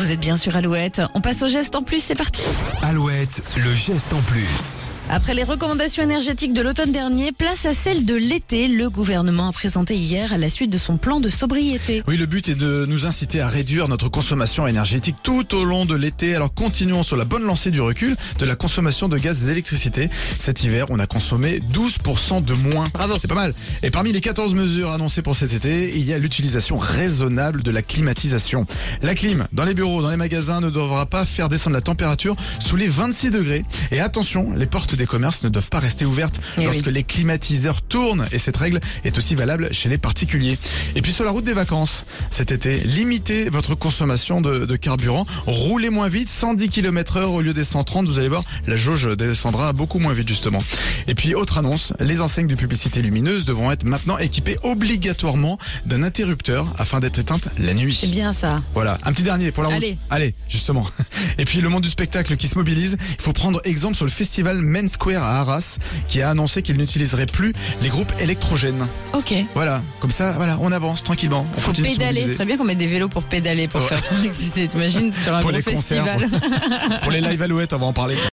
Vous êtes bien sûr Alouette. On passe au geste en plus, c'est parti. Alouette, le geste en plus. Après les recommandations énergétiques de l'automne dernier, place à celle de l'été. Le gouvernement a présenté hier à la suite de son plan de sobriété. Oui, le but est de nous inciter à réduire notre consommation énergétique tout au long de l'été. Alors continuons sur la bonne lancée du recul de la consommation de gaz et d'électricité. Cet hiver, on a consommé 12% de moins. Bravo. C'est pas mal. Et parmi les 14 mesures annoncées pour cet été, il y a l'utilisation raisonnable de la climatisation. La clim dans les bureaux, dans les magasins ne devra pas faire descendre la température sous les 26 degrés. Et attention, les portes des commerces ne doivent pas rester ouvertes Eh lorsque oui. les climatiseurs tournent. Et cette règle est aussi valable chez les particuliers. Et puis sur la route des vacances, cet été, limitez votre consommation de, de carburant. Roulez moins vite, 110 km heure au lieu des 130. Vous allez voir, la jauge descendra beaucoup moins vite justement. Et puis autre annonce, les enseignes de publicité lumineuse devront être maintenant équipées obligatoirement d'un interrupteur afin d'être éteintes la nuit. C'est bien ça. Voilà, un petit dernier pour la route. Allez. Allez, justement. Et puis le monde du spectacle qui se mobilise. Il faut prendre exemple sur le festival Main Square à Arras, qui a annoncé qu'il n'utiliserait plus les groupes électrogènes. Ok. Voilà, comme ça, voilà, on avance tranquillement. On Faut pédaler. Ce serait bien qu'on mette des vélos pour pédaler, pour Ouais. faire ton exister. T'imagines sur un Pour gros les concerts. Pour les live alouettes, on va en parler.